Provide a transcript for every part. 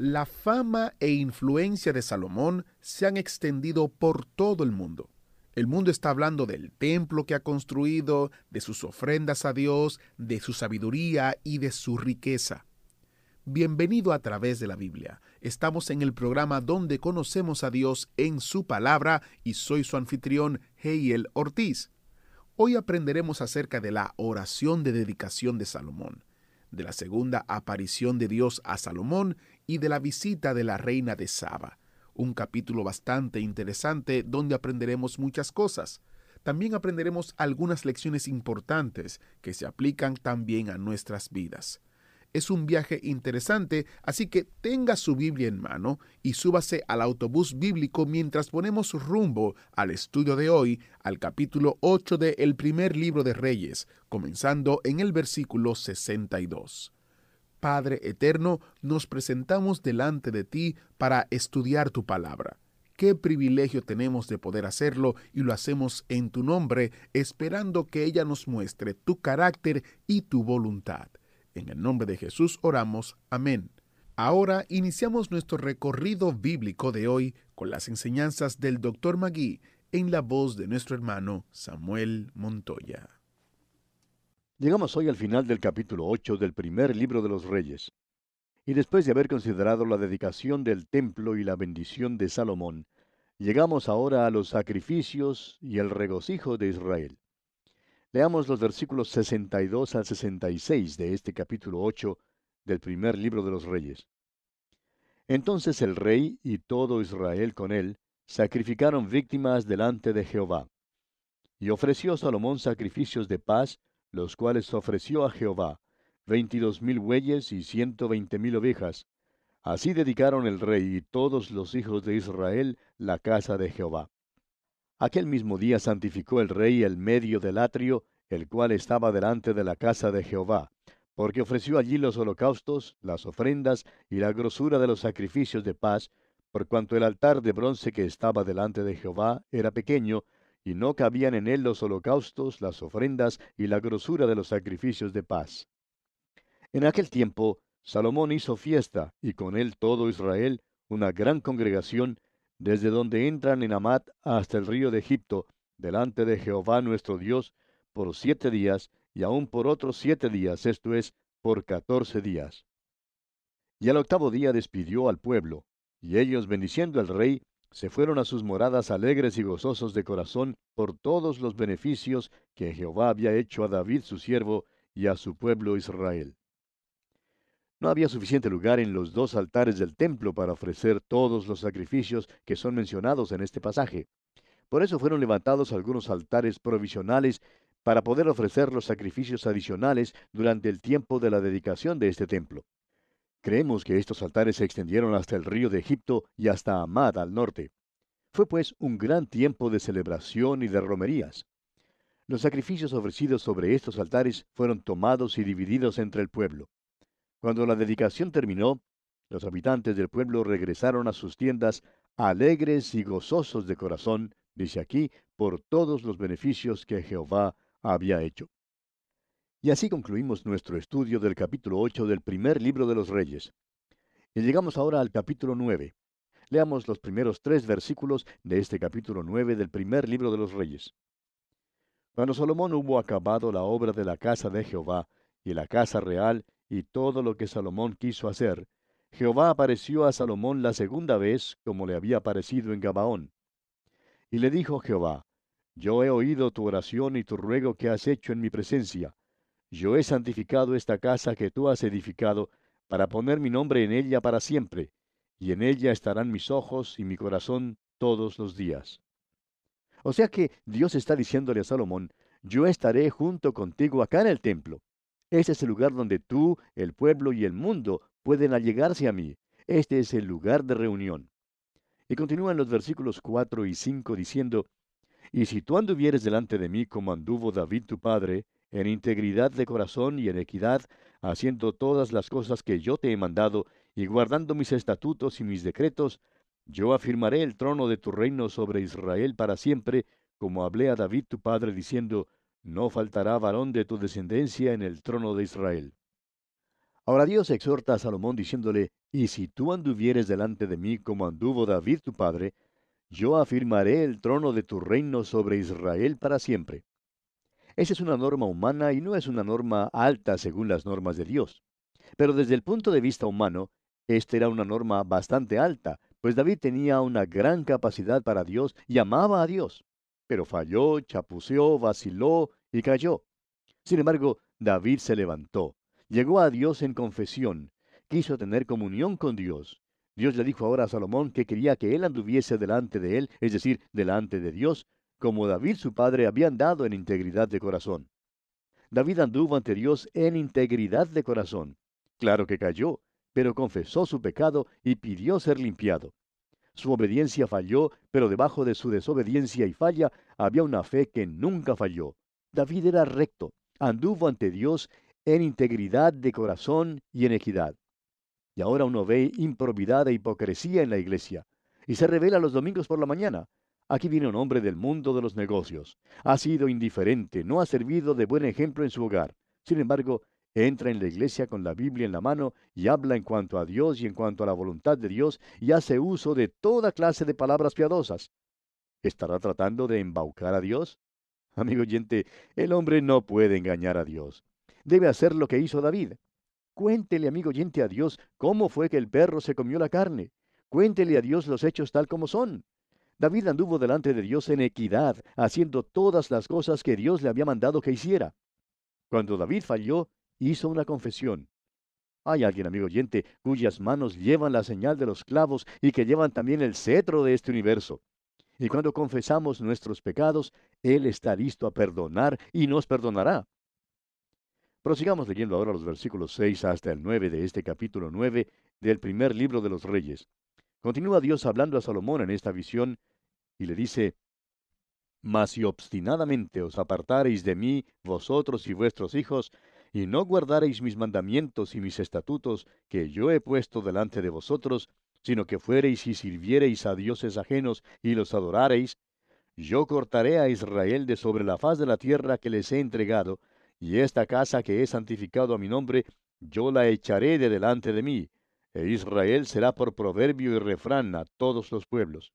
La fama e influencia de Salomón se han extendido por todo el mundo. El mundo está hablando del templo que ha construido, de sus ofrendas a Dios, de su sabiduría y de su riqueza. Bienvenido a través de la Biblia. Estamos en el programa donde conocemos a Dios en su palabra y soy su anfitrión, Heiel Ortiz. Hoy aprenderemos acerca de la oración de dedicación de Salomón, de la segunda aparición de Dios a Salomón y de la visita de la reina de Saba un capítulo bastante interesante donde aprenderemos muchas cosas. También aprenderemos algunas lecciones importantes que se aplican también a nuestras vidas. Es un viaje interesante, así que tenga su Biblia en mano y súbase al autobús bíblico mientras ponemos rumbo al estudio de hoy, al capítulo 8 del el primer libro de Reyes, comenzando en el versículo 62. Padre Eterno, nos presentamos delante de ti para estudiar tu palabra. Qué privilegio tenemos de poder hacerlo y lo hacemos en tu nombre, esperando que ella nos muestre tu carácter y tu voluntad. En el nombre de Jesús oramos. Amén. Ahora iniciamos nuestro recorrido bíblico de hoy con las enseñanzas del Dr. Magui en la voz de nuestro hermano Samuel Montoya. Llegamos hoy al final del capítulo 8 del primer libro de los Reyes. Y después de haber considerado la dedicación del templo y la bendición de Salomón, llegamos ahora a los sacrificios y el regocijo de Israel. Leamos los versículos 62 al 66 de este capítulo 8 del primer libro de los Reyes. Entonces el rey y todo Israel con él sacrificaron víctimas delante de Jehová. Y ofreció Salomón sacrificios de paz los cuales ofreció a Jehová, veintidós mil bueyes y ciento veinte mil ovejas. Así dedicaron el rey y todos los hijos de Israel la casa de Jehová. Aquel mismo día santificó el rey el medio del atrio, el cual estaba delante de la casa de Jehová, porque ofreció allí los holocaustos, las ofrendas y la grosura de los sacrificios de paz, por cuanto el altar de bronce que estaba delante de Jehová era pequeño, y no cabían en él los holocaustos, las ofrendas y la grosura de los sacrificios de paz. En aquel tiempo, Salomón hizo fiesta, y con él todo Israel, una gran congregación, desde donde entran en Amat hasta el río de Egipto, delante de Jehová nuestro Dios, por siete días, y aún por otros siete días, esto es, por catorce días. Y al octavo día despidió al pueblo, y ellos, bendiciendo al rey, se fueron a sus moradas alegres y gozosos de corazón por todos los beneficios que Jehová había hecho a David su siervo y a su pueblo Israel. No había suficiente lugar en los dos altares del templo para ofrecer todos los sacrificios que son mencionados en este pasaje. Por eso fueron levantados algunos altares provisionales para poder ofrecer los sacrificios adicionales durante el tiempo de la dedicación de este templo. Creemos que estos altares se extendieron hasta el río de Egipto y hasta Amad al norte. Fue pues un gran tiempo de celebración y de romerías. Los sacrificios ofrecidos sobre estos altares fueron tomados y divididos entre el pueblo. Cuando la dedicación terminó, los habitantes del pueblo regresaron a sus tiendas alegres y gozosos de corazón, dice aquí, por todos los beneficios que Jehová había hecho. Y así concluimos nuestro estudio del capítulo 8 del primer libro de los Reyes. Y llegamos ahora al capítulo 9. Leamos los primeros tres versículos de este capítulo 9 del primer libro de los Reyes. Cuando Salomón hubo acabado la obra de la casa de Jehová, y la casa real, y todo lo que Salomón quiso hacer, Jehová apareció a Salomón la segunda vez, como le había aparecido en Gabaón. Y le dijo Jehová, Yo he oído tu oración y tu ruego que has hecho en mi presencia, yo he santificado esta casa que tú has edificado, para poner mi nombre en ella para siempre, y en ella estarán mis ojos y mi corazón todos los días. O sea que Dios está diciéndole a Salomón, yo estaré junto contigo acá en el templo. Ese es el lugar donde tú, el pueblo y el mundo pueden allegarse a mí. Este es el lugar de reunión. Y continúan los versículos 4 y 5 diciendo, Y si tú anduvieres delante de mí como anduvo David tu padre, en integridad de corazón y en equidad, haciendo todas las cosas que yo te he mandado, y guardando mis estatutos y mis decretos, yo afirmaré el trono de tu reino sobre Israel para siempre, como hablé a David tu padre, diciendo, no faltará varón de tu descendencia en el trono de Israel. Ahora Dios exhorta a Salomón diciéndole, Y si tú anduvieres delante de mí como anduvo David tu padre, yo afirmaré el trono de tu reino sobre Israel para siempre. Esa es una norma humana y no es una norma alta según las normas de Dios. Pero desde el punto de vista humano, esta era una norma bastante alta, pues David tenía una gran capacidad para Dios y amaba a Dios. Pero falló, chapuceó, vaciló y cayó. Sin embargo, David se levantó, llegó a Dios en confesión, quiso tener comunión con Dios. Dios le dijo ahora a Salomón que quería que él anduviese delante de él, es decir, delante de Dios, como David su padre había andado en integridad de corazón. David anduvo ante Dios en integridad de corazón. Claro que cayó, pero confesó su pecado y pidió ser limpiado. Su obediencia falló, pero debajo de su desobediencia y falla había una fe que nunca falló. David era recto, anduvo ante Dios en integridad de corazón y en equidad. Y ahora uno ve improbidad e hipocresía en la iglesia, y se revela los domingos por la mañana. Aquí viene un hombre del mundo de los negocios. Ha sido indiferente, no ha servido de buen ejemplo en su hogar. Sin embargo, entra en la iglesia con la Biblia en la mano y habla en cuanto a Dios y en cuanto a la voluntad de Dios y hace uso de toda clase de palabras piadosas. ¿Estará tratando de embaucar a Dios? Amigo oyente, el hombre no puede engañar a Dios. Debe hacer lo que hizo David. Cuéntele, amigo oyente, a Dios cómo fue que el perro se comió la carne. Cuéntele a Dios los hechos tal como son. David anduvo delante de Dios en equidad, haciendo todas las cosas que Dios le había mandado que hiciera. Cuando David falló, hizo una confesión. Hay alguien, amigo oyente, cuyas manos llevan la señal de los clavos y que llevan también el cetro de este universo. Y cuando confesamos nuestros pecados, Él está listo a perdonar y nos perdonará. Prosigamos leyendo ahora los versículos 6 hasta el 9 de este capítulo 9 del primer libro de los Reyes. Continúa Dios hablando a Salomón en esta visión y le dice, Mas si obstinadamente os apartareis de mí, vosotros y vuestros hijos, y no guardareis mis mandamientos y mis estatutos que yo he puesto delante de vosotros, sino que fuereis y sirviereis a dioses ajenos y los adorareis, yo cortaré a Israel de sobre la faz de la tierra que les he entregado, y esta casa que he santificado a mi nombre, yo la echaré de delante de mí, e Israel será por proverbio y refrán a todos los pueblos.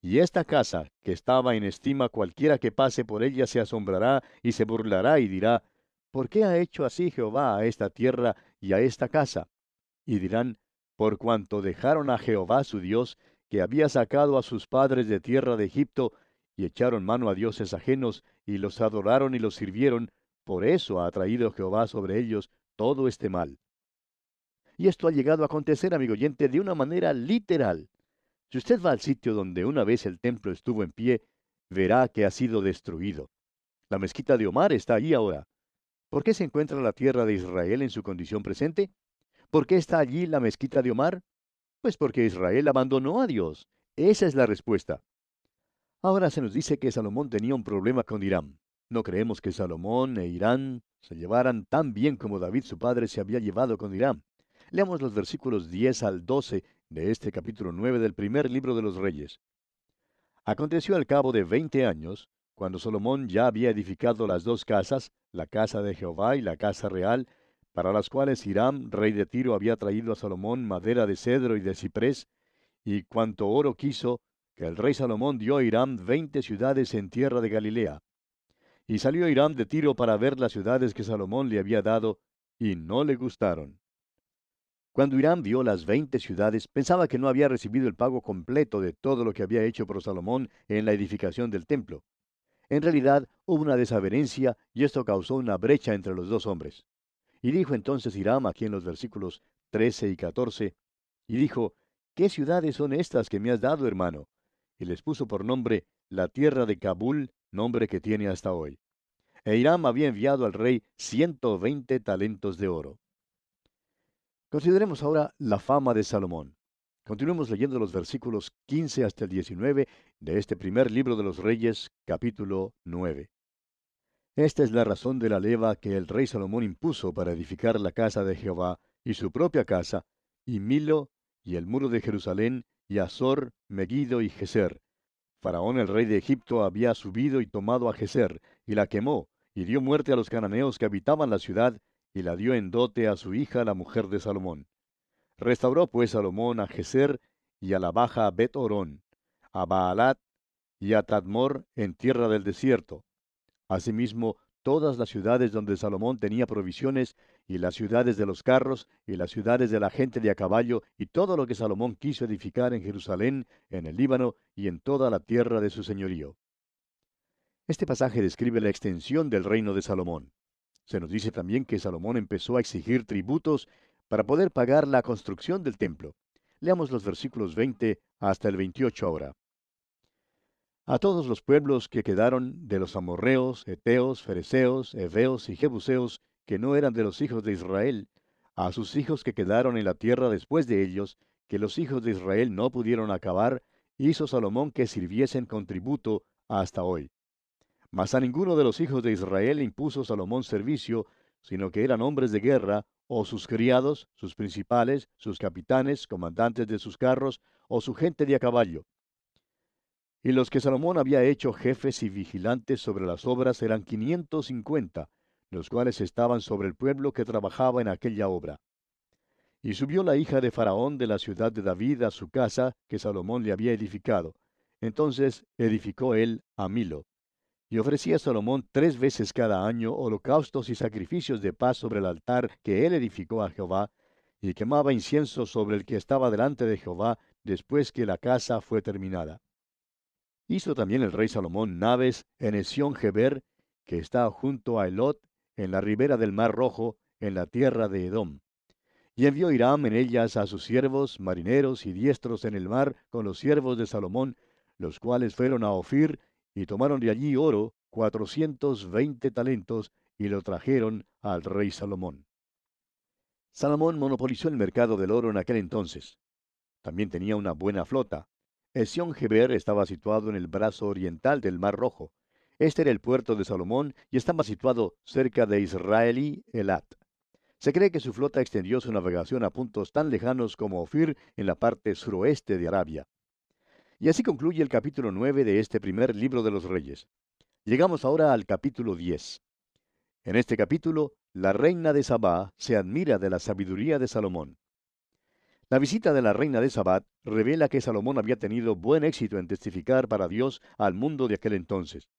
Y esta casa, que estaba en estima cualquiera que pase por ella, se asombrará y se burlará y dirá, ¿por qué ha hecho así Jehová a esta tierra y a esta casa? Y dirán, por cuanto dejaron a Jehová su Dios, que había sacado a sus padres de tierra de Egipto, y echaron mano a dioses ajenos, y los adoraron y los sirvieron, por eso ha traído Jehová sobre ellos todo este mal. Y esto ha llegado a acontecer, amigo oyente, de una manera literal. Si usted va al sitio donde una vez el templo estuvo en pie, verá que ha sido destruido. La mezquita de Omar está allí ahora. ¿Por qué se encuentra la tierra de Israel en su condición presente? ¿Por qué está allí la mezquita de Omar? Pues porque Israel abandonó a Dios. Esa es la respuesta. Ahora se nos dice que Salomón tenía un problema con Irán. No creemos que Salomón e Irán se llevaran tan bien como David su padre se había llevado con Irán. Leamos los versículos 10 al 12 de este capítulo 9 del primer libro de los Reyes. Aconteció al cabo de veinte años, cuando Salomón ya había edificado las dos casas, la casa de Jehová y la casa real, para las cuales Hiram, rey de Tiro, había traído a Salomón madera de cedro y de ciprés, y cuanto oro quiso, que el rey Salomón dio a Hiram veinte ciudades en tierra de Galilea. Y salió Hiram de Tiro para ver las ciudades que Salomón le había dado, y no le gustaron. Cuando Hiram vio las veinte ciudades, pensaba que no había recibido el pago completo de todo lo que había hecho por Salomón en la edificación del templo. En realidad hubo una desavenencia y esto causó una brecha entre los dos hombres. Y dijo entonces Hiram aquí en los versículos 13 y 14, y dijo, ¿qué ciudades son estas que me has dado, hermano? Y les puso por nombre la tierra de Kabul, nombre que tiene hasta hoy. E Hiram había enviado al rey ciento veinte talentos de oro. Consideremos ahora la fama de Salomón. Continuemos leyendo los versículos 15 hasta el 19 de este primer libro de los Reyes, capítulo 9. Esta es la razón de la leva que el rey Salomón impuso para edificar la casa de Jehová y su propia casa, y Milo, y el muro de Jerusalén, y Azor, Megiddo y Geser. Faraón el rey de Egipto había subido y tomado a Geser, y la quemó, y dio muerte a los cananeos que habitaban la ciudad, y la dio en dote a su hija, la mujer de Salomón. Restauró pues Salomón a Geser y a la baja Bet Orón, a Baalat y a Tadmor en tierra del desierto. Asimismo, todas las ciudades donde Salomón tenía provisiones, y las ciudades de los carros, y las ciudades de la gente de a caballo, y todo lo que Salomón quiso edificar en Jerusalén, en el Líbano y en toda la tierra de su señorío. Este pasaje describe la extensión del reino de Salomón. Se nos dice también que Salomón empezó a exigir tributos para poder pagar la construcción del templo. Leamos los versículos 20 hasta el 28 ahora. A todos los pueblos que quedaron de los amorreos, eteos, fereceos, heveos y jebuseos, que no eran de los hijos de Israel, a sus hijos que quedaron en la tierra después de ellos, que los hijos de Israel no pudieron acabar, hizo Salomón que sirviesen con tributo hasta hoy. Mas a ninguno de los hijos de Israel impuso Salomón servicio, sino que eran hombres de guerra, o sus criados, sus principales, sus capitanes, comandantes de sus carros, o su gente de a caballo. Y los que Salomón había hecho jefes y vigilantes sobre las obras eran quinientos cincuenta, los cuales estaban sobre el pueblo que trabajaba en aquella obra. Y subió la hija de Faraón de la ciudad de David a su casa que Salomón le había edificado. Entonces edificó él a Milo. Y ofrecía Salomón tres veces cada año holocaustos y sacrificios de paz sobre el altar que él edificó a Jehová, y quemaba incienso sobre el que estaba delante de Jehová después que la casa fue terminada. Hizo también el rey Salomón naves en Esión-Geber, que está junto a Elot, en la ribera del Mar Rojo, en la tierra de Edom. Y envió Hiram en ellas a sus siervos, marineros y diestros en el mar, con los siervos de Salomón, los cuales fueron a Ofir y tomaron de allí oro, cuatrocientos veinte talentos, y lo trajeron al rey Salomón. Salomón monopolizó el mercado del oro en aquel entonces. También tenía una buena flota. Esión Geber estaba situado en el brazo oriental del Mar Rojo. Este era el puerto de Salomón y estaba situado cerca de Israelí Elat. Se cree que su flota extendió su navegación a puntos tan lejanos como Ofir en la parte suroeste de Arabia. Y así concluye el capítulo 9 de este primer libro de los reyes. Llegamos ahora al capítulo 10. En este capítulo, la reina de Sabá se admira de la sabiduría de Salomón. La visita de la reina de Sabá revela que Salomón había tenido buen éxito en testificar para Dios al mundo de aquel entonces.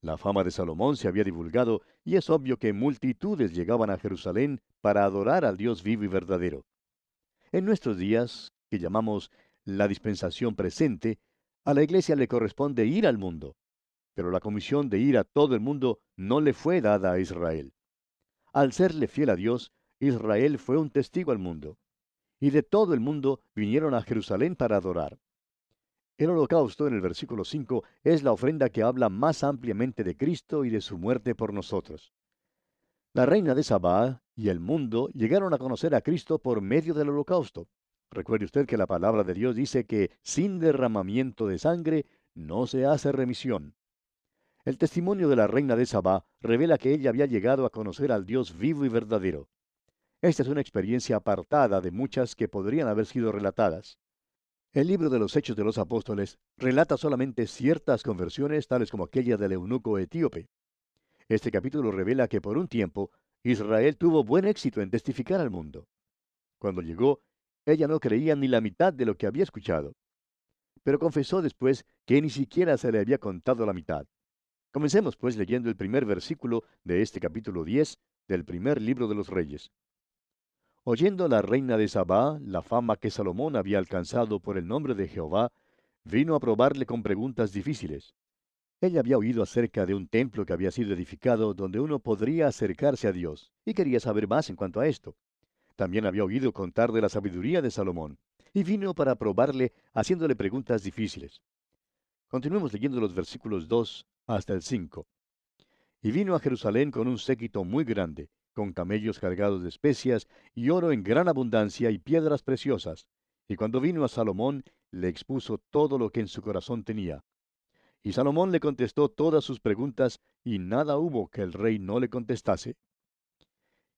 La fama de Salomón se había divulgado y es obvio que multitudes llegaban a Jerusalén para adorar al Dios vivo y verdadero. En nuestros días, que llamamos la dispensación presente, a la iglesia le corresponde ir al mundo, pero la comisión de ir a todo el mundo no le fue dada a Israel. Al serle fiel a Dios, Israel fue un testigo al mundo, y de todo el mundo vinieron a Jerusalén para adorar. El holocausto en el versículo 5 es la ofrenda que habla más ampliamente de Cristo y de su muerte por nosotros. La reina de Sabá y el mundo llegaron a conocer a Cristo por medio del holocausto. Recuerde usted que la palabra de Dios dice que sin derramamiento de sangre no se hace remisión. El testimonio de la reina de Sabá revela que ella había llegado a conocer al Dios vivo y verdadero. Esta es una experiencia apartada de muchas que podrían haber sido relatadas. El libro de los Hechos de los Apóstoles relata solamente ciertas conversiones, tales como aquella del eunuco etíope. Este capítulo revela que por un tiempo Israel tuvo buen éxito en testificar al mundo. Cuando llegó ella no creía ni la mitad de lo que había escuchado. Pero confesó después que ni siquiera se le había contado la mitad. Comencemos pues leyendo el primer versículo de este capítulo 10 del primer libro de los Reyes. Oyendo la reina de Sabá la fama que Salomón había alcanzado por el nombre de Jehová, vino a probarle con preguntas difíciles. Ella había oído acerca de un templo que había sido edificado donde uno podría acercarse a Dios, y quería saber más en cuanto a esto. También había oído contar de la sabiduría de Salomón, y vino para probarle haciéndole preguntas difíciles. Continuemos leyendo los versículos 2 hasta el 5. Y vino a Jerusalén con un séquito muy grande, con camellos cargados de especias, y oro en gran abundancia y piedras preciosas, Y cuando vino a Salomón, le expuso todo lo que en su corazón tenía. Y Salomón le contestó todas sus preguntas, y nada hubo que el rey no le contestase.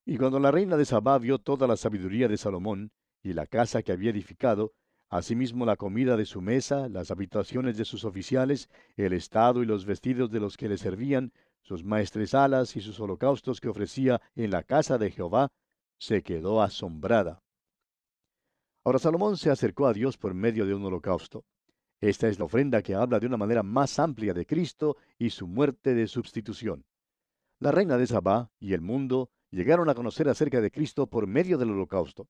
Y cuando la reina de Sabá vio toda la sabiduría de Salomón, y la casa que había edificado, asimismo la comida de su mesa, las habitaciones de sus oficiales, el estado y los vestidos de los que le servían, sus maestresalas y sus holocaustos que ofrecía en la casa de Jehová, se quedó asombrada. Ahora Salomón se acercó a Dios por medio de un holocausto. Esta es la ofrenda que habla de una manera más amplia de Cristo y su muerte de sustitución. La reina de Sabá y el mundo llegaron a conocer acerca de Cristo por medio del holocausto.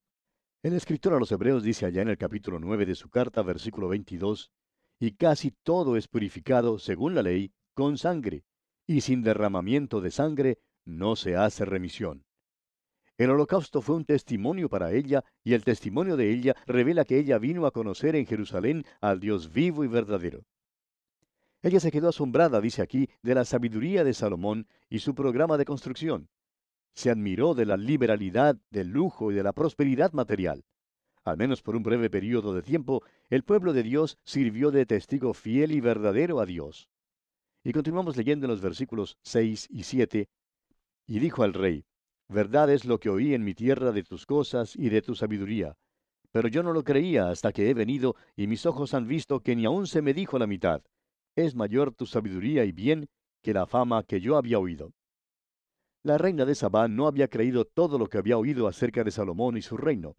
El escritor a los Hebreos dice allá en el capítulo 9 de su carta, versículo 22, y casi todo es purificado, según la ley, con sangre, y sin derramamiento de sangre no se hace remisión. El holocausto fue un testimonio para ella y el testimonio de ella revela que ella vino a conocer en Jerusalén al Dios vivo y verdadero. Ella se quedó asombrada, dice aquí, de la sabiduría de Salomón y su programa de construcción. Se admiró de la liberalidad, del lujo y de la prosperidad material. Al menos por un breve periodo de tiempo, el pueblo de Dios sirvió de testigo fiel y verdadero a Dios. Y continuamos leyendo en los versículos 6 y 7. Y dijo al rey, Verdad es lo que oí en mi tierra de tus cosas y de tu sabiduría. Pero yo no lo creía hasta que he venido y mis ojos han visto que ni aun se me dijo la mitad. Es mayor tu sabiduría y bien que la fama que yo había oído. La reina de Sabá no había creído todo lo que había oído acerca de Salomón y su reino.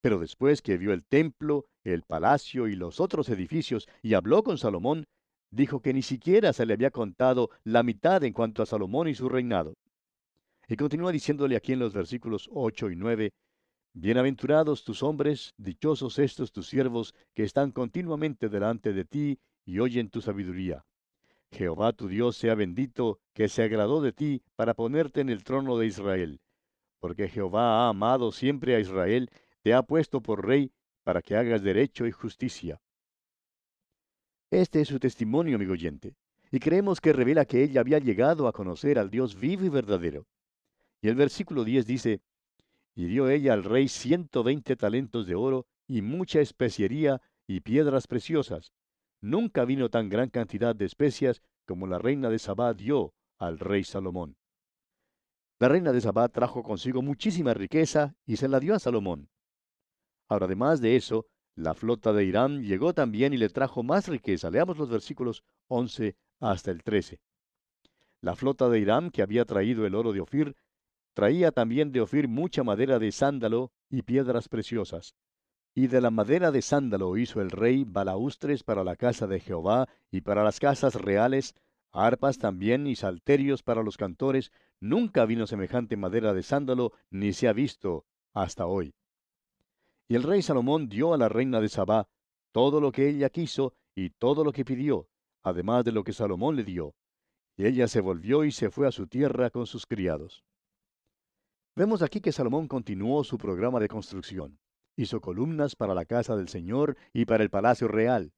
Pero después que vio el templo, el palacio y los otros edificios y habló con Salomón, dijo que ni siquiera se le había contado la mitad en cuanto a Salomón y su reinado. Y continúa diciéndole aquí en los versículos 8 y 9, Bienaventurados tus hombres, dichosos estos tus siervos, que están continuamente delante de ti y oyen tu sabiduría. Jehová tu Dios sea bendito, que se agradó de ti para ponerte en el trono de Israel. Porque Jehová ha amado siempre a Israel, te ha puesto por rey, para que hagas derecho y justicia. Este es su testimonio, amigo oyente, y creemos que revela que ella había llegado a conocer al Dios vivo y verdadero. Y el versículo 10 dice, y dio ella al rey ciento veinte talentos de oro y mucha especiería y piedras preciosas. Nunca vino tan gran cantidad de especias como la reina de Sabá dio al rey Salomón. La reina de Sabá trajo consigo muchísima riqueza y se la dio a Salomón. Ahora, además de eso, la flota de Irán llegó también y le trajo más riqueza. Leamos los versículos 11 hasta el 13. La flota de Irán, que había traído el oro de Ofir, Traía también de Ofir mucha madera de sándalo y piedras preciosas. Y de la madera de sándalo hizo el rey balaustres para la casa de Jehová y para las casas reales, arpas también y salterios para los cantores. Nunca vino semejante madera de sándalo, ni se ha visto hasta hoy. Y el rey Salomón dio a la reina de Sabá todo lo que ella quiso y todo lo que pidió, además de lo que Salomón le dio. Y ella se volvió y se fue a su tierra con sus criados. Vemos aquí que Salomón continuó su programa de construcción. Hizo columnas para la casa del Señor y para el palacio real.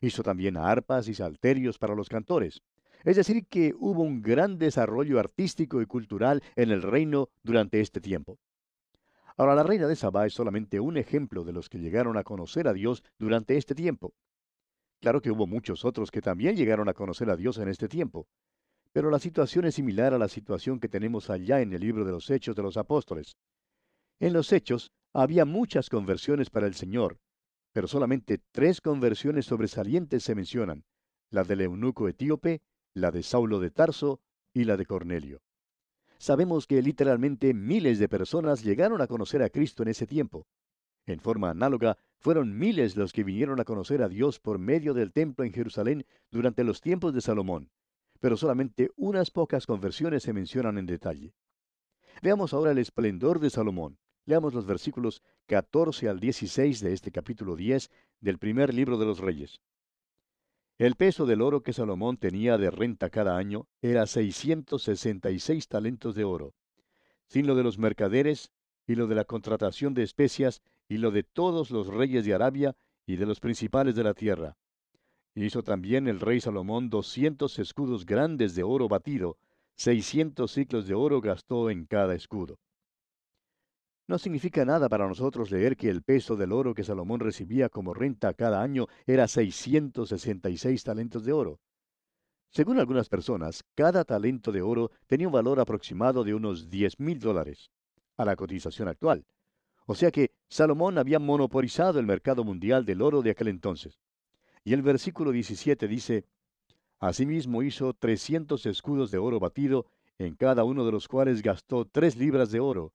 Hizo también arpas y salterios para los cantores. Es decir, que hubo un gran desarrollo artístico y cultural en el reino durante este tiempo. Ahora, la reina de Sabá es solamente un ejemplo de los que llegaron a conocer a Dios durante este tiempo. Claro que hubo muchos otros que también llegaron a conocer a Dios en este tiempo. Pero la situación es similar a la situación que tenemos allá en el libro de los Hechos de los Apóstoles. En los Hechos había muchas conversiones para el Señor, pero solamente tres conversiones sobresalientes se mencionan, la del eunuco etíope, la de Saulo de Tarso y la de Cornelio. Sabemos que literalmente miles de personas llegaron a conocer a Cristo en ese tiempo. En forma análoga, fueron miles los que vinieron a conocer a Dios por medio del templo en Jerusalén durante los tiempos de Salomón pero solamente unas pocas conversiones se mencionan en detalle. Veamos ahora el esplendor de Salomón. Leamos los versículos 14 al 16 de este capítulo 10 del primer libro de los Reyes. El peso del oro que Salomón tenía de renta cada año era 666 talentos de oro, sin lo de los mercaderes y lo de la contratación de especias y lo de todos los reyes de Arabia y de los principales de la tierra, Hizo también el rey Salomón doscientos escudos grandes de oro batido, seiscientos ciclos de oro gastó en cada escudo. No significa nada para nosotros leer que el peso del oro que Salomón recibía como renta cada año era 666 talentos de oro. Según algunas personas, cada talento de oro tenía un valor aproximado de unos 10 mil dólares, a la cotización actual. O sea que Salomón había monopolizado el mercado mundial del oro de aquel entonces. Y el versículo 17 dice, Asimismo hizo 300 escudos de oro batido, en cada uno de los cuales gastó tres libras de oro,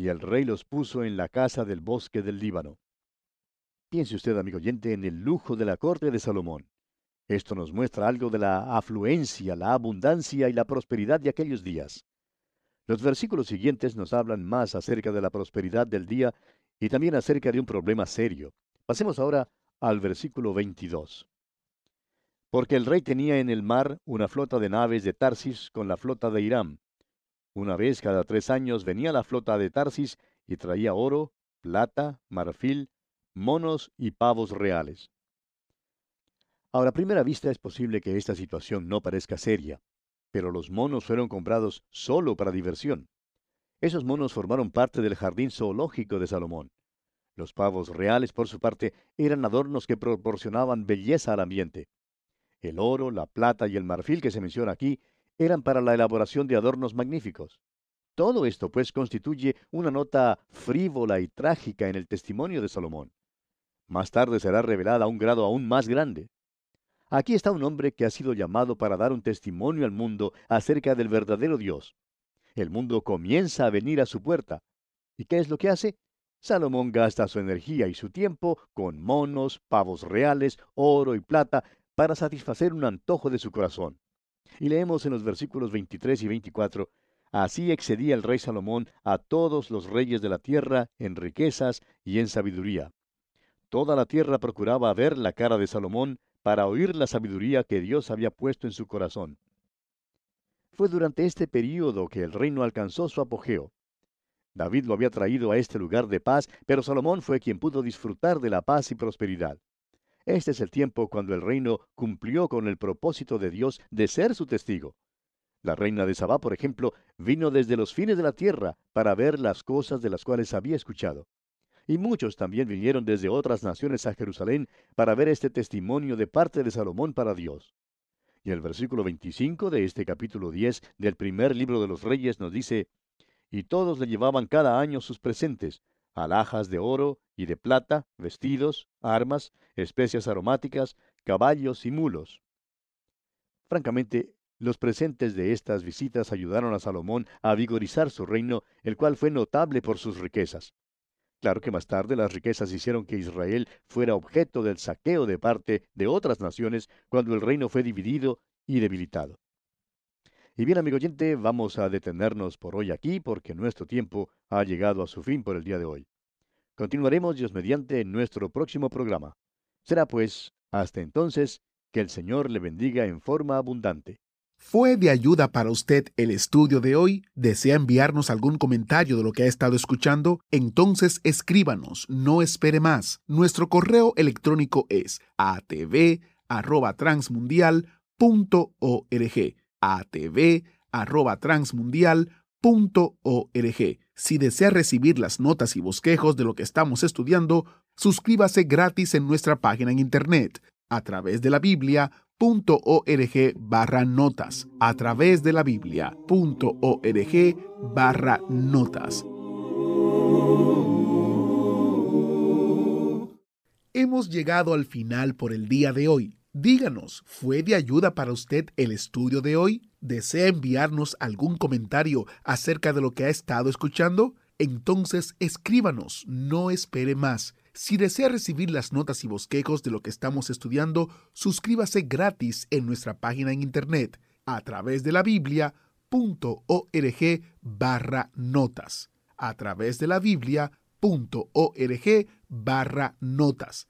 y el rey los puso en la casa del bosque del Líbano. Piense usted, amigo oyente, en el lujo de la corte de Salomón. Esto nos muestra algo de la afluencia, la abundancia y la prosperidad de aquellos días. Los versículos siguientes nos hablan más acerca de la prosperidad del día y también acerca de un problema serio. Pasemos ahora al versículo 22. Porque el rey tenía en el mar una flota de naves de Tarsis con la flota de Irán, una vez cada tres años venía la flota de Tarsis y traía oro, plata, marfil, monos y pavos reales. Ahora, a primera vista es posible que esta situación no parezca seria, pero los monos fueron comprados solo para diversión. Esos monos formaron parte del jardín zoológico de Salomón. Los pavos reales, por su parte, eran adornos que proporcionaban belleza al ambiente. El oro, la plata y el marfil que se menciona aquí eran para la elaboración de adornos magníficos. Todo esto, pues, constituye una nota frívola y trágica en el testimonio de Salomón. Más tarde será revelada a un grado aún más grande. Aquí está un hombre que ha sido llamado para dar un testimonio al mundo acerca del verdadero Dios. El mundo comienza a venir a su puerta. ¿Y qué es lo que hace? Salomón gasta su energía y su tiempo con monos, pavos reales, oro y plata para satisfacer un antojo de su corazón. Y leemos en los versículos 23 y 24, Así excedía el rey Salomón a todos los reyes de la tierra en riquezas y en sabiduría. Toda la tierra procuraba ver la cara de Salomón para oír la sabiduría que Dios había puesto en su corazón. Fue durante este período que el reino alcanzó su apogeo. David lo había traído a este lugar de paz, pero Salomón fue quien pudo disfrutar de la paz y prosperidad. Este es el tiempo cuando el reino cumplió con el propósito de Dios de ser su testigo. La reina de Sabá, por ejemplo, vino desde los fines de la tierra para ver las cosas de las cuales había escuchado. Y muchos también vinieron desde otras naciones a Jerusalén para ver este testimonio de parte de Salomón para Dios. Y el versículo 25 de este capítulo 10 del primer libro de los reyes nos dice, Y todos le llevaban cada año sus presentes, alhajas de oro y de plata, vestidos, armas, especias aromáticas, caballos y mulos. Francamente, los presentes de estas visitas ayudaron a Salomón a vigorizar su reino, el cual fue notable por sus riquezas. Claro que más tarde las riquezas hicieron que Israel fuera objeto del saqueo de parte de otras naciones cuando el reino fue dividido y debilitado. Y bien, amigo oyente, vamos a detenernos por hoy aquí porque nuestro tiempo ha llegado a su fin por el día de hoy. Continuaremos Dios mediante en nuestro próximo programa. Será pues, hasta entonces, que el Señor le bendiga en forma abundante. ¿Fue de ayuda para usted el estudio de hoy? ¿Desea enviarnos algún comentario de lo que ha estado escuchando? Entonces escríbanos, no espere más. Nuestro correo electrónico es atv@transmundial.org atv.transmundial.org. Si desea recibir las notas y bosquejos de lo que estamos estudiando, suscríbase gratis en nuestra página en internet a través de la Biblia.org barra notas. A través de la Biblia.org barra notas. Hemos llegado al final por el día de hoy. Díganos, ¿fue de ayuda para usted el estudio de hoy? ¿Desea enviarnos algún comentario acerca de lo que ha estado escuchando? Entonces escríbanos, no espere más. Si desea recibir las notas y bosquejos de lo que estamos estudiando, suscríbase gratis en nuestra página en internet a través de la biblia.org barra notas. A través de la biblia.org barra notas.